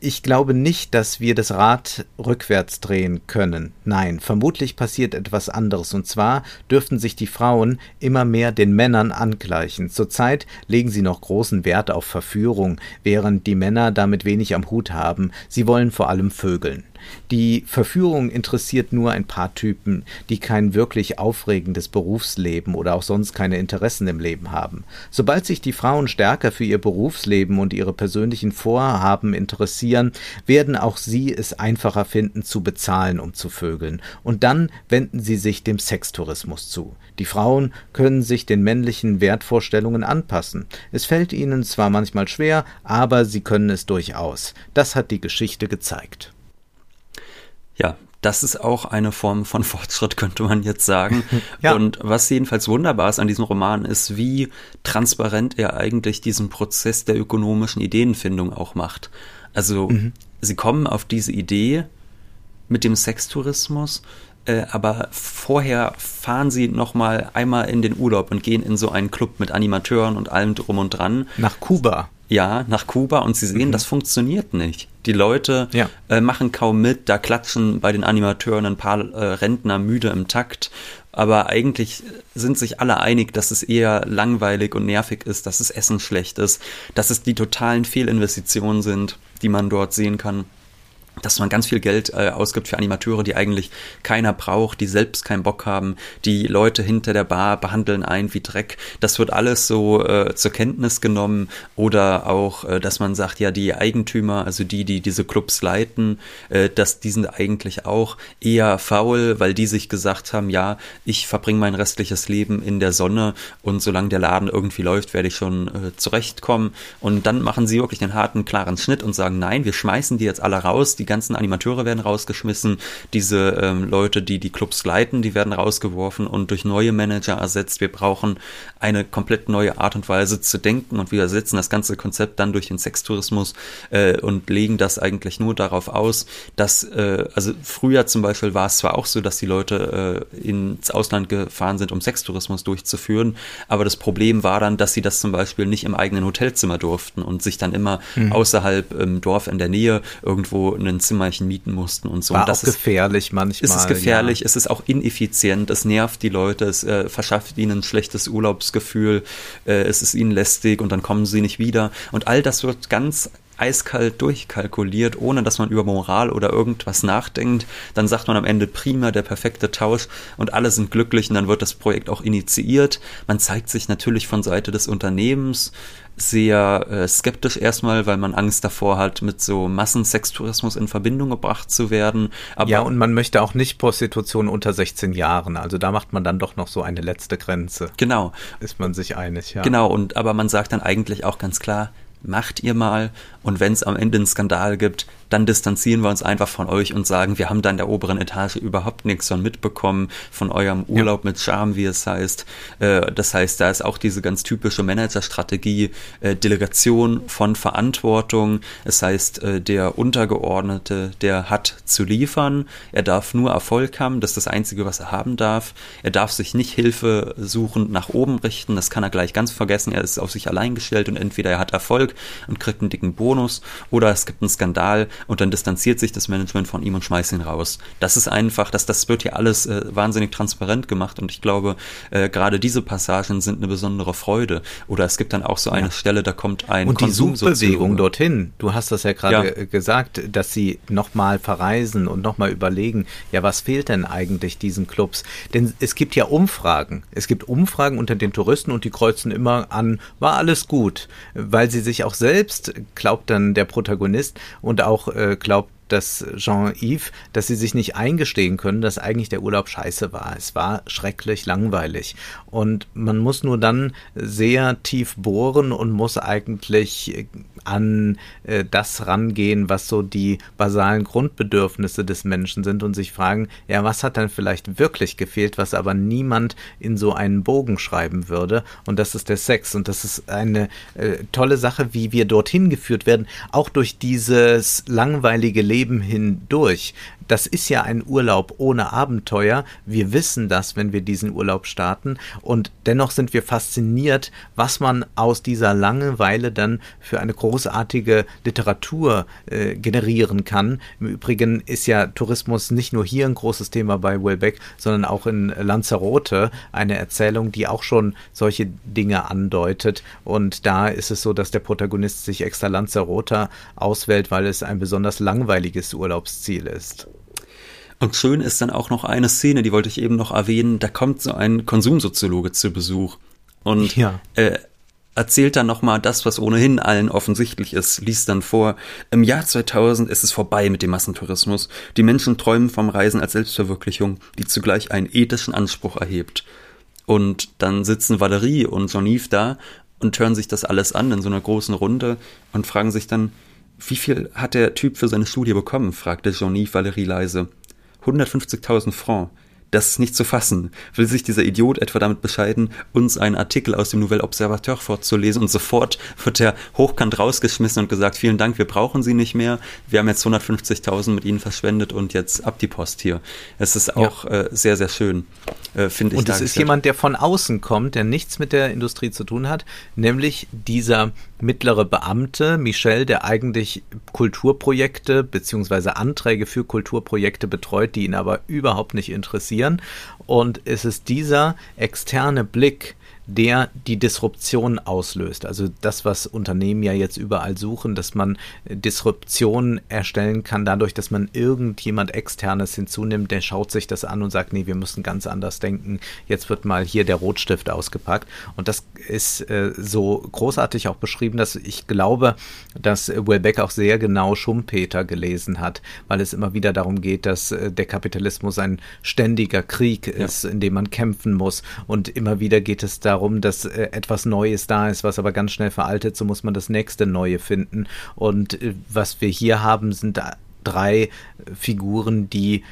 ich glaube nicht, dass wir das Rad rückwärts drehen können. Nein, vermutlich passiert etwas anderes. Und zwar dürften sich die Frauen immer mehr den Männern angleichen. Zurzeit legen sie noch großen Wert auf Verführung, während die Männer damit wenig am Hut haben. Sie wollen vor allem vögeln. Die Verführung interessiert nur ein paar Typen, die kein wirklich aufregendes Berufsleben oder auch sonst keine Interessen im Leben haben. Sobald sich die Frauen stärker für ihr Berufsleben und ihre persönlichen Vorhaben interessieren, werden auch sie es einfacher finden zu bezahlen, um zu vögeln. Und dann wenden sie sich dem Sextourismus zu. Die Frauen können sich den männlichen Wertvorstellungen anpassen. Es fällt ihnen zwar manchmal schwer, aber sie können es durchaus. Das hat die Geschichte gezeigt. Ja, das ist auch eine Form von Fortschritt, könnte man jetzt sagen. ja. Und was jedenfalls wunderbar ist an diesem Roman, ist, wie transparent er eigentlich diesen Prozess der ökonomischen Ideenfindung auch macht. Also, mhm. sie kommen auf diese Idee mit dem Sextourismus, äh, aber vorher fahren sie noch mal einmal in den Urlaub und gehen in so einen Club mit Animateuren und allem drum und dran. Nach Kuba. Ja, nach Kuba und sie sehen, mhm. das funktioniert nicht. Die Leute ja. äh, machen kaum mit, da klatschen bei den Animateuren ein paar äh, Rentner müde im Takt. Aber eigentlich sind sich alle einig, dass es eher langweilig und nervig ist, dass das Essen schlecht ist, dass es die totalen Fehlinvestitionen sind, die man dort sehen kann dass man ganz viel Geld äh, ausgibt für Animateure, die eigentlich keiner braucht, die selbst keinen Bock haben, die Leute hinter der Bar behandeln ein wie Dreck. Das wird alles so äh, zur Kenntnis genommen oder auch, äh, dass man sagt, ja, die Eigentümer, also die, die diese Clubs leiten, äh, dass die sind eigentlich auch eher faul, weil die sich gesagt haben, ja, ich verbringe mein restliches Leben in der Sonne und solange der Laden irgendwie läuft, werde ich schon äh, zurechtkommen. Und dann machen sie wirklich einen harten, klaren Schnitt und sagen, nein, wir schmeißen die jetzt alle raus, die ganzen Animateure werden rausgeschmissen, diese ähm, Leute, die die Clubs leiten, die werden rausgeworfen und durch neue Manager ersetzt. Wir brauchen eine komplett neue Art und Weise zu denken und wir ersetzen das ganze Konzept dann durch den Sextourismus äh, und legen das eigentlich nur darauf aus, dass, äh, also früher zum Beispiel war es zwar auch so, dass die Leute äh, ins Ausland gefahren sind, um Sextourismus durchzuführen, aber das Problem war dann, dass sie das zum Beispiel nicht im eigenen Hotelzimmer durften und sich dann immer mhm. außerhalb im Dorf in der Nähe irgendwo einen ein Zimmerchen mieten mussten und so. War und das auch gefährlich manchmal. Ist es gefährlich, ja. es ist auch ineffizient, es nervt die Leute, es äh, verschafft ihnen ein schlechtes Urlaubsgefühl, äh, es ist ihnen lästig und dann kommen sie nicht wieder. Und all das wird ganz eiskalt durchkalkuliert, ohne dass man über Moral oder irgendwas nachdenkt. Dann sagt man am Ende prima, der perfekte Tausch und alle sind glücklich und dann wird das Projekt auch initiiert. Man zeigt sich natürlich von Seite des Unternehmens sehr äh, skeptisch erstmal, weil man Angst davor hat, mit so Massensextourismus in Verbindung gebracht zu werden. Aber ja, und man möchte auch nicht Prostitution unter 16 Jahren. Also da macht man dann doch noch so eine letzte Grenze. Genau. Ist man sich einig, ja. Genau, und aber man sagt dann eigentlich auch ganz klar, macht ihr mal und wenn es am Ende einen Skandal gibt, dann distanzieren wir uns einfach von euch und sagen, wir haben da in der oberen Etage überhaupt nichts von mitbekommen, von eurem Urlaub ja. mit Charme, wie es heißt. Äh, das heißt, da ist auch diese ganz typische Managerstrategie, äh, Delegation von Verantwortung. Es heißt, äh, der Untergeordnete, der hat zu liefern, er darf nur Erfolg haben, das ist das Einzige, was er haben darf. Er darf sich nicht Hilfe suchend nach oben richten, das kann er gleich ganz vergessen, er ist auf sich allein gestellt und entweder er hat Erfolg und kriegt einen dicken Bonus oder es gibt einen Skandal und dann distanziert sich das Management von ihm und schmeißt ihn raus. Das ist einfach, das, das wird hier alles äh, wahnsinnig transparent gemacht und ich glaube, äh, gerade diese Passagen sind eine besondere Freude. Oder es gibt dann auch so eine ja. Stelle, da kommt ein Und die Suchbewegung dorthin, du hast das ja gerade ja. gesagt, dass sie nochmal verreisen und nochmal überlegen, ja, was fehlt denn eigentlich diesen Clubs? Denn es gibt ja Umfragen. Es gibt Umfragen unter den Touristen und die kreuzen immer an, war alles gut, weil sie sich auch selbst, glaubt dann der Protagonist und auch äh, glaubt dass Jean-Yves, dass sie sich nicht eingestehen können, dass eigentlich der Urlaub scheiße war. Es war schrecklich langweilig. Und man muss nur dann sehr tief bohren und muss eigentlich an äh, das rangehen, was so die basalen Grundbedürfnisse des Menschen sind und sich fragen, ja, was hat denn vielleicht wirklich gefehlt, was aber niemand in so einen Bogen schreiben würde? Und das ist der Sex. Und das ist eine äh, tolle Sache, wie wir dorthin geführt werden, auch durch dieses langweilige Leben Leben hindurch das ist ja ein Urlaub ohne Abenteuer. Wir wissen das, wenn wir diesen Urlaub starten. Und dennoch sind wir fasziniert, was man aus dieser Langeweile dann für eine großartige Literatur äh, generieren kann. Im Übrigen ist ja Tourismus nicht nur hier ein großes Thema bei Welbeck, sondern auch in Lanzarote eine Erzählung, die auch schon solche Dinge andeutet. Und da ist es so, dass der Protagonist sich extra Lanzarote auswählt, weil es ein besonders langweiliges Urlaubsziel ist. Und schön ist dann auch noch eine Szene, die wollte ich eben noch erwähnen, da kommt so ein Konsumsoziologe zu Besuch und ja. äh, erzählt dann nochmal das, was ohnehin allen offensichtlich ist, liest dann vor, im Jahr 2000 ist es vorbei mit dem Massentourismus. Die Menschen träumen vom Reisen als Selbstverwirklichung, die zugleich einen ethischen Anspruch erhebt. Und dann sitzen Valerie und Jean-Yves da und hören sich das alles an in so einer großen Runde und fragen sich dann, wie viel hat der Typ für seine Studie bekommen? fragte Jean-Yves Valerie leise. 150.000 Francs. Das ist nicht zu fassen. Will sich dieser Idiot etwa damit bescheiden, uns einen Artikel aus dem Nouvel Observateur vorzulesen und sofort wird er hochkant rausgeschmissen und gesagt, vielen Dank, wir brauchen Sie nicht mehr. Wir haben jetzt 150.000 mit Ihnen verschwendet und jetzt ab die Post hier. Es ist auch ja. äh, sehr, sehr schön, äh, finde ich. Und es ist jemand, der von außen kommt, der nichts mit der Industrie zu tun hat, nämlich dieser mittlere Beamte, Michel, der eigentlich Kulturprojekte beziehungsweise Anträge für Kulturprojekte betreut, die ihn aber überhaupt nicht interessieren. Und es ist dieser externe Blick, der die Disruption auslöst. Also das, was Unternehmen ja jetzt überall suchen, dass man Disruption erstellen kann, dadurch, dass man irgendjemand externes hinzunimmt, der schaut sich das an und sagt, nee, wir müssen ganz anders denken. Jetzt wird mal hier der Rotstift ausgepackt. Und das ist äh, so großartig auch beschrieben, dass ich glaube, dass Welbeck auch sehr genau Schumpeter gelesen hat, weil es immer wieder darum geht, dass äh, der Kapitalismus ein ständiger Krieg ist, ja. in dem man kämpfen muss. Und immer wieder geht es darum, darum, dass äh, etwas Neues da ist, was aber ganz schnell veraltet, so muss man das nächste Neue finden. Und äh, was wir hier haben, sind drei Figuren, die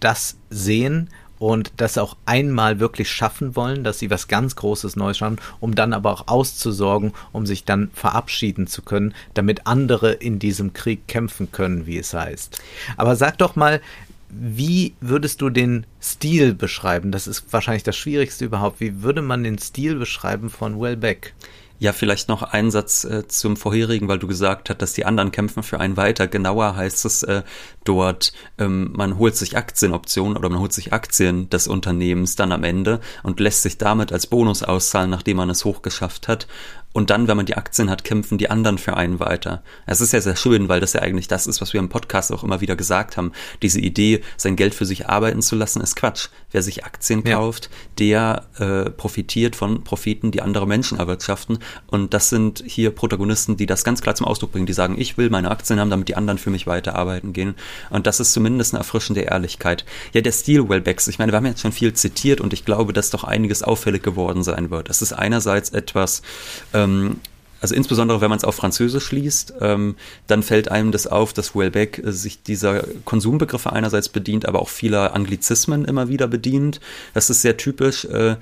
das sehen und das auch einmal wirklich schaffen wollen, dass sie was ganz Großes Neues schaffen, um dann aber auch auszusorgen, um sich dann verabschieden zu können, damit andere in diesem Krieg kämpfen können, wie es heißt. Aber sag doch mal, wie würdest du den Stil beschreiben? Das ist wahrscheinlich das Schwierigste überhaupt. Wie würde man den Stil beschreiben von Wellbeck? Ja, vielleicht noch ein Satz äh, zum vorherigen, weil du gesagt hast, dass die anderen kämpfen für einen weiter. Genauer heißt es äh, dort, ähm, man holt sich Aktienoptionen oder man holt sich Aktien des Unternehmens dann am Ende und lässt sich damit als Bonus auszahlen, nachdem man es hochgeschafft hat. Und dann, wenn man die Aktien hat, kämpfen die anderen für einen weiter. Es ist ja sehr schön, weil das ja eigentlich das ist, was wir im Podcast auch immer wieder gesagt haben. Diese Idee, sein Geld für sich arbeiten zu lassen, ist Quatsch. Wer sich Aktien ja. kauft, der äh, profitiert von Profiten, die andere Menschen erwirtschaften. Und das sind hier Protagonisten, die das ganz klar zum Ausdruck bringen. Die sagen, ich will meine Aktien haben, damit die anderen für mich weiter arbeiten gehen. Und das ist zumindest eine erfrischende Ehrlichkeit. Ja, der Stil Wellbecks, ich meine, wir haben jetzt schon viel zitiert und ich glaube, dass doch einiges auffällig geworden sein wird. Es ist einerseits etwas, äh, ähm, also insbesondere wenn man es auf Französisch liest, ähm, dann fällt einem das auf, dass Welbeck äh, sich dieser Konsumbegriffe einerseits bedient, aber auch vieler Anglizismen immer wieder bedient. Das ist sehr typisch äh,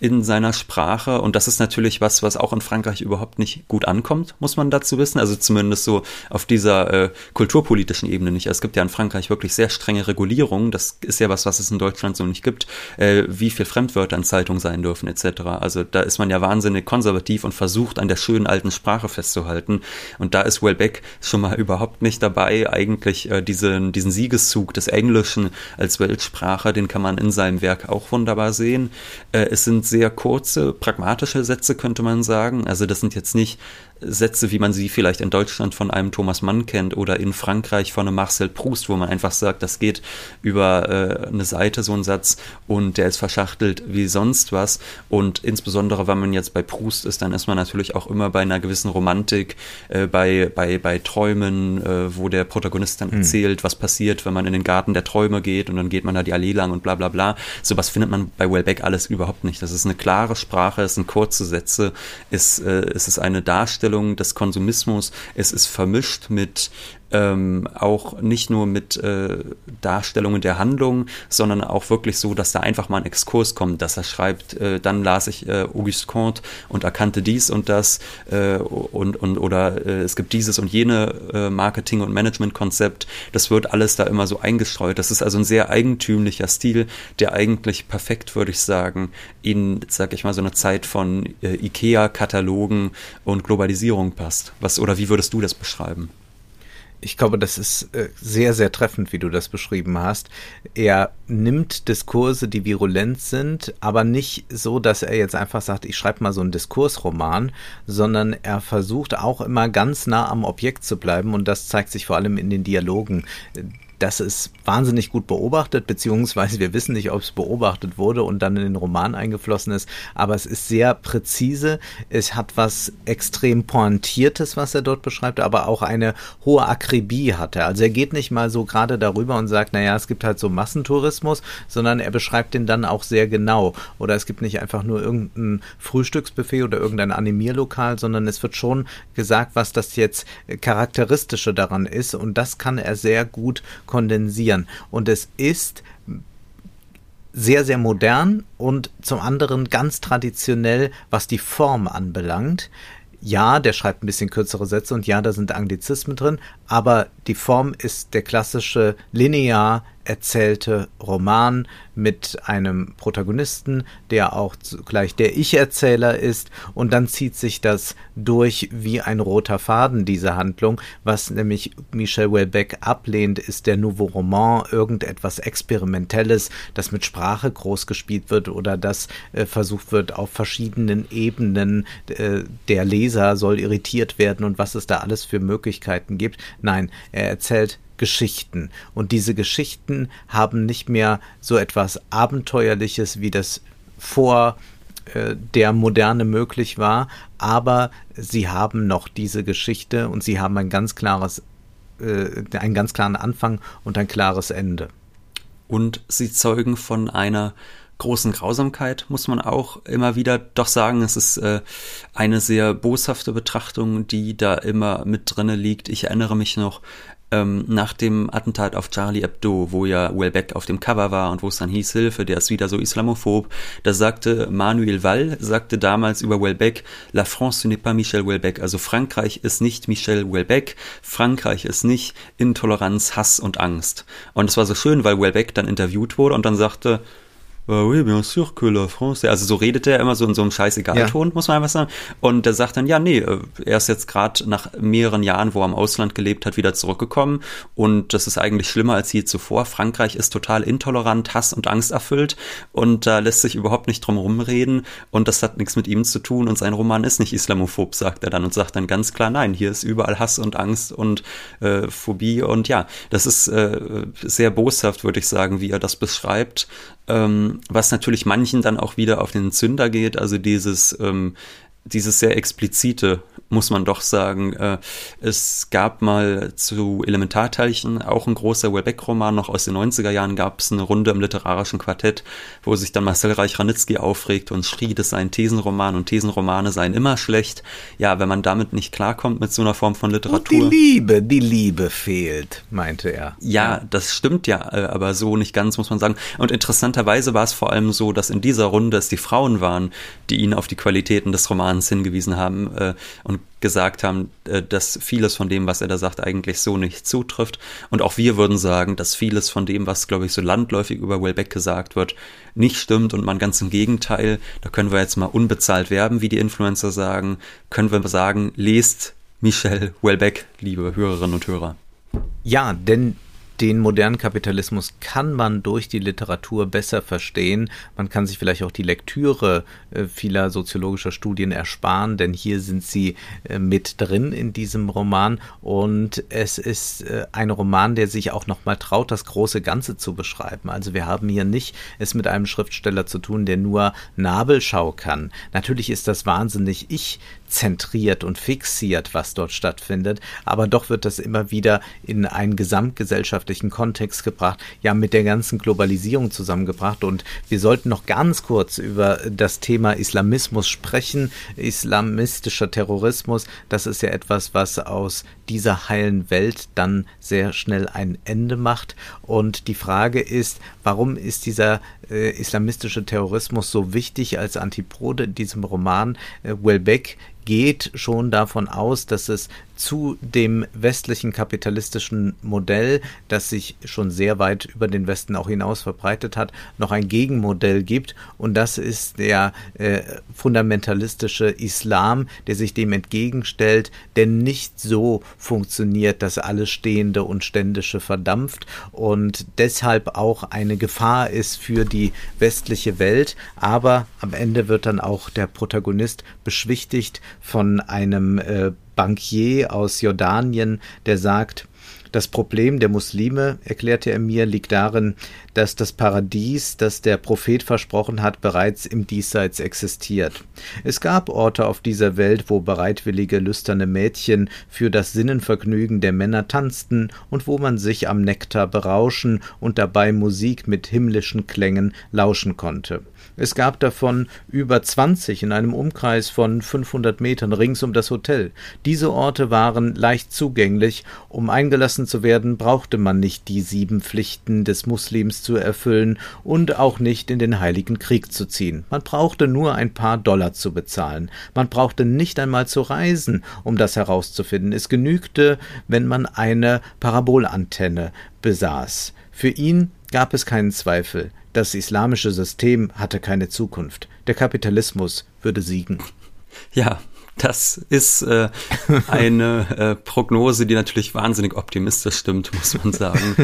in seiner Sprache und das ist natürlich was, was auch in Frankreich überhaupt nicht gut ankommt, muss man dazu wissen. Also zumindest so auf dieser äh, kulturpolitischen Ebene nicht. Es gibt ja in Frankreich wirklich sehr strenge Regulierungen. Das ist ja was, was es in Deutschland so nicht gibt, äh, wie viel Fremdwörter in Zeitungen sein dürfen etc. Also da ist man ja wahnsinnig konservativ und versucht an der schönen alten alten Sprache festzuhalten. Und da ist Welbeck schon mal überhaupt nicht dabei. Eigentlich äh, diesen, diesen Siegeszug des Englischen als Weltsprache, den kann man in seinem Werk auch wunderbar sehen. Äh, es sind sehr kurze, pragmatische Sätze, könnte man sagen. Also das sind jetzt nicht Sätze, wie man sie vielleicht in Deutschland von einem Thomas Mann kennt oder in Frankreich von einem Marcel Proust, wo man einfach sagt, das geht über äh, eine Seite so ein Satz und der ist verschachtelt wie sonst was. Und insbesondere, wenn man jetzt bei Proust ist, dann ist man natürlich auch immer bei einer gewissen Romantik, äh, bei, bei, bei Träumen, äh, wo der Protagonist dann mhm. erzählt, was passiert, wenn man in den Garten der Träume geht und dann geht man da die Allee lang und bla bla bla. Sowas findet man bei Wellbeck alles überhaupt nicht. Das ist eine klare Sprache, es sind kurze Sätze, es, äh, es ist eine Darstellung Darstellung des Konsumismus. Es ist vermischt mit ähm, auch nicht nur mit äh, Darstellungen der Handlung, sondern auch wirklich so, dass da einfach mal ein Exkurs kommt, dass er schreibt, äh, dann las ich äh, Auguste Comte und erkannte dies und das äh, und, und oder äh, es gibt dieses und jene äh, Marketing- und Management-Konzept. Das wird alles da immer so eingestreut. Das ist also ein sehr eigentümlicher Stil, der eigentlich perfekt, würde ich sagen, in, sag ich mal, so eine Zeit von äh, IKEA-Katalogen und Globalisierung passt. Was oder wie würdest du das beschreiben? Ich glaube, das ist äh, sehr, sehr treffend, wie du das beschrieben hast. Er nimmt Diskurse, die virulent sind, aber nicht so, dass er jetzt einfach sagt, ich schreibe mal so einen Diskursroman, sondern er versucht auch immer ganz nah am Objekt zu bleiben und das zeigt sich vor allem in den Dialogen das ist wahnsinnig gut beobachtet, beziehungsweise wir wissen nicht, ob es beobachtet wurde und dann in den Roman eingeflossen ist, aber es ist sehr präzise. Es hat was extrem pointiertes, was er dort beschreibt, aber auch eine hohe Akribie hat er. Also er geht nicht mal so gerade darüber und sagt, naja, es gibt halt so Massentourismus, sondern er beschreibt den dann auch sehr genau. Oder es gibt nicht einfach nur irgendein Frühstücksbuffet oder irgendein Animierlokal, sondern es wird schon gesagt, was das jetzt charakteristische daran ist und das kann er sehr gut kondensieren. Und es ist sehr, sehr modern und zum anderen ganz traditionell, was die Form anbelangt. Ja, der schreibt ein bisschen kürzere Sätze und ja, da sind Anglizismen drin, aber die Form ist der klassische linear erzählte Roman mit einem Protagonisten, der auch zugleich der Ich-Erzähler ist, und dann zieht sich das durch wie ein roter Faden, diese Handlung. Was nämlich Michel Welbeck ablehnt, ist der Nouveau Roman, irgendetwas Experimentelles, das mit Sprache groß gespielt wird oder das äh, versucht wird, auf verschiedenen Ebenen äh, der Leser soll irritiert werden und was es da alles für Möglichkeiten gibt. Nein, er erzählt Geschichten. Und diese Geschichten haben nicht mehr so etwas Abenteuerliches, wie das vor äh, der Moderne möglich war, aber sie haben noch diese Geschichte und sie haben ein ganz klares, äh, einen ganz klaren Anfang und ein klares Ende. Und sie zeugen von einer großen Grausamkeit, muss man auch immer wieder doch sagen. Es ist äh, eine sehr boshafte Betrachtung, die da immer mit drinne liegt. Ich erinnere mich noch ähm, nach dem Attentat auf Charlie Hebdo, wo ja Welbeck auf dem Cover war und wo es dann hieß, Hilfe, der ist wieder so islamophob, da sagte Manuel Wall, sagte damals über Welbeck, La France ce n'est pas Michel Welbeck, also Frankreich ist nicht Michel Welbeck, Frankreich ist nicht Intoleranz, Hass und Angst. Und es war so schön, weil Welbeck dann interviewt wurde und dann sagte, Uh, oui, bien sûr que la France. Also so redet er immer so in so einem Scheißegal-Ton, ja. muss man einfach sagen. Und er sagt dann, ja, nee, äh, er ist jetzt gerade nach mehreren Jahren, wo er im Ausland gelebt hat, wieder zurückgekommen. Und das ist eigentlich schlimmer als je zuvor. Frankreich ist total intolerant, Hass und Angst erfüllt. Und da lässt sich überhaupt nicht drum rumreden. Und das hat nichts mit ihm zu tun. Und sein Roman ist nicht islamophob, sagt er dann. Und sagt dann ganz klar, nein, hier ist überall Hass und Angst und äh, Phobie. Und ja, das ist äh, sehr boshaft, würde ich sagen, wie er das beschreibt ähm, was natürlich manchen dann auch wieder auf den Zünder geht, also dieses, ähm, dieses sehr explizite muss man doch sagen. Äh, es gab mal zu Elementarteilchen auch ein großer Welbeck-Roman, noch aus den 90er Jahren gab es eine Runde im literarischen Quartett, wo sich dann Marcel Reich-Ranitzky aufregte und schrie, das sei ein Thesenroman und Thesenromane seien immer schlecht. Ja, wenn man damit nicht klarkommt mit so einer Form von Literatur. Und die Liebe, die Liebe fehlt, meinte er. Ja, das stimmt ja, äh, aber so nicht ganz, muss man sagen. Und interessanterweise war es vor allem so, dass in dieser Runde es die Frauen waren, die ihn auf die Qualitäten des Romans hingewiesen haben äh, und gesagt haben, äh, dass vieles von dem, was er da sagt, eigentlich so nicht zutrifft. Und auch wir würden sagen, dass vieles von dem, was, glaube ich, so landläufig über Welbeck gesagt wird, nicht stimmt und man ganz im Gegenteil, da können wir jetzt mal unbezahlt werben, wie die Influencer sagen, können wir sagen, lest Michel Welbeck, liebe Hörerinnen und Hörer. Ja, denn den modernen Kapitalismus kann man durch die Literatur besser verstehen. Man kann sich vielleicht auch die Lektüre äh, vieler soziologischer Studien ersparen, denn hier sind sie äh, mit drin in diesem Roman und es ist äh, ein Roman, der sich auch nochmal traut, das große Ganze zu beschreiben. Also wir haben hier nicht es mit einem Schriftsteller zu tun, der nur Nabelschau kann. Natürlich ist das wahnsinnig ich zentriert und fixiert, was dort stattfindet, aber doch wird das immer wieder in einen gesamtgesellschaftlichen Kontext gebracht, ja mit der ganzen Globalisierung zusammengebracht. Und wir sollten noch ganz kurz über das Thema Islamismus sprechen, islamistischer Terrorismus, das ist ja etwas, was aus dieser heilen Welt dann sehr schnell ein Ende macht. Und die Frage ist, warum ist dieser äh, islamistische Terrorismus so wichtig als Antipode in diesem Roman? Äh, Welbeck geht schon davon aus, dass es zu dem westlichen kapitalistischen Modell, das sich schon sehr weit über den Westen auch hinaus verbreitet hat, noch ein Gegenmodell gibt. Und das ist der äh, fundamentalistische Islam, der sich dem entgegenstellt, der nicht so funktioniert, dass alles Stehende und Ständische verdampft und deshalb auch eine Gefahr ist für die westliche Welt. Aber am Ende wird dann auch der Protagonist beschwichtigt von einem äh, Bankier aus Jordanien, der sagt, das Problem der Muslime, erklärte er mir, liegt darin, dass das Paradies, das der Prophet versprochen hat, bereits im Diesseits existiert. Es gab Orte auf dieser Welt, wo bereitwillige, lüsterne Mädchen für das Sinnenvergnügen der Männer tanzten und wo man sich am Nektar berauschen und dabei Musik mit himmlischen Klängen lauschen konnte. Es gab davon über 20 in einem Umkreis von 500 Metern rings um das Hotel. Diese Orte waren leicht zugänglich, um eingelassen zu werden, brauchte man nicht die sieben Pflichten des Muslims zu erfüllen und auch nicht in den Heiligen Krieg zu ziehen. Man brauchte nur ein paar Dollar zu bezahlen. Man brauchte nicht einmal zu reisen, um das herauszufinden. Es genügte, wenn man eine Parabolantenne besaß. Für ihn gab es keinen Zweifel. Das islamische System hatte keine Zukunft. Der Kapitalismus würde siegen. Ja, das ist äh, eine äh, Prognose, die natürlich wahnsinnig optimistisch stimmt, muss man sagen.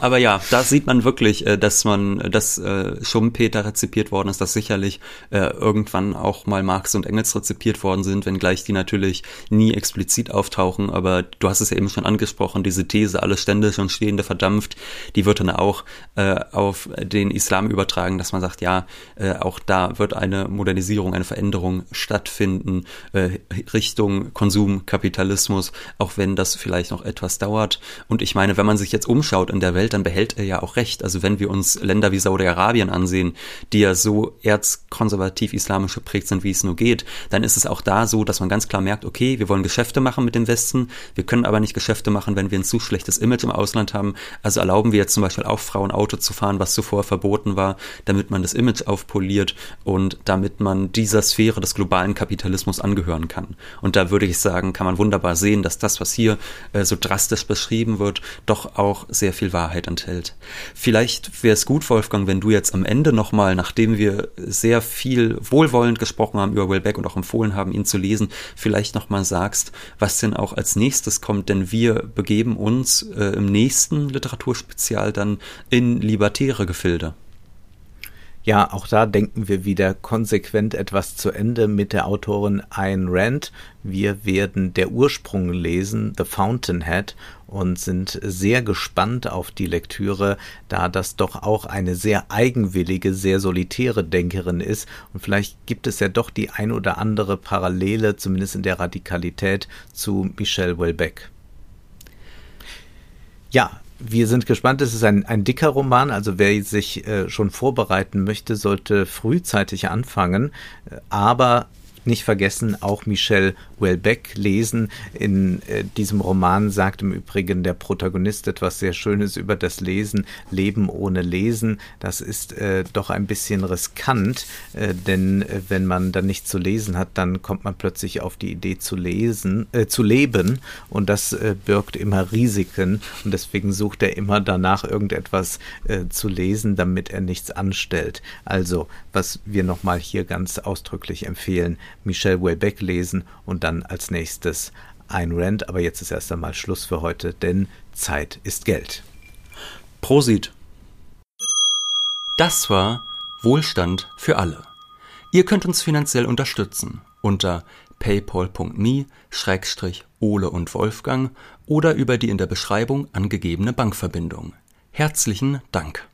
Aber ja, da sieht man wirklich, äh, dass man, dass äh, Schumpeter rezipiert worden ist, dass sicherlich äh, irgendwann auch mal Marx und Engels rezipiert worden sind, wenngleich die natürlich nie explizit auftauchen. Aber du hast es ja eben schon angesprochen, diese These, alle Ständische und Stehende verdampft, die wird dann auch äh, auf den Islam übertragen, dass man sagt, ja, äh, auch da wird eine Modernisierung, eine Veränderung stattfinden. Äh, Richtung Konsumkapitalismus, auch wenn das vielleicht noch etwas dauert. Und ich meine, wenn man sich jetzt umschaut in der Welt, dann behält er ja auch recht. Also wenn wir uns Länder wie Saudi-Arabien ansehen, die ja so erzkonservativ islamisch geprägt sind, wie es nur geht, dann ist es auch da so, dass man ganz klar merkt, okay, wir wollen Geschäfte machen mit dem Westen, wir können aber nicht Geschäfte machen, wenn wir ein zu schlechtes Image im Ausland haben. Also erlauben wir jetzt zum Beispiel auch Frauen Auto zu fahren, was zuvor verboten war, damit man das Image aufpoliert und damit man dieser Sphäre des globalen Kapitalismus angehört aufhören kann. Und da würde ich sagen, kann man wunderbar sehen, dass das, was hier äh, so drastisch beschrieben wird, doch auch sehr viel Wahrheit enthält. Vielleicht wäre es gut, Wolfgang, wenn du jetzt am Ende nochmal, nachdem wir sehr viel wohlwollend gesprochen haben über Wellbeck und auch empfohlen haben, ihn zu lesen, vielleicht nochmal sagst, was denn auch als nächstes kommt, denn wir begeben uns äh, im nächsten Literaturspezial dann in libertäre Gefilde. Ja, auch da denken wir wieder konsequent etwas zu Ende mit der Autorin Ayn Rand. Wir werden Der Ursprung lesen, The Fountainhead, und sind sehr gespannt auf die Lektüre, da das doch auch eine sehr eigenwillige, sehr solitäre Denkerin ist. Und vielleicht gibt es ja doch die ein oder andere Parallele, zumindest in der Radikalität, zu Michelle Welbeck. Ja, wir sind gespannt. Es ist ein, ein dicker Roman, also wer sich äh, schon vorbereiten möchte, sollte frühzeitig anfangen. Äh, aber nicht vergessen, auch Michel Welbeck lesen. In äh, diesem Roman sagt im Übrigen der Protagonist etwas sehr Schönes über das Lesen, Leben ohne Lesen. Das ist äh, doch ein bisschen riskant, äh, denn äh, wenn man dann nichts zu lesen hat, dann kommt man plötzlich auf die Idee zu lesen, äh, zu leben und das äh, birgt immer Risiken und deswegen sucht er immer danach irgendetwas zu lesen, damit er nichts anstellt. Also, was wir nochmal hier ganz ausdrücklich empfehlen, Michel Welbeck lesen und dann als nächstes Ayn Rand. Aber jetzt ist erst einmal Schluss für heute, denn Zeit ist Geld. Prosit. Das war Wohlstand für alle. Ihr könnt uns finanziell unterstützen unter paypal.me-ole und Wolfgang oder über die in der Beschreibung angegebene Bankverbindung. Herzlichen Dank.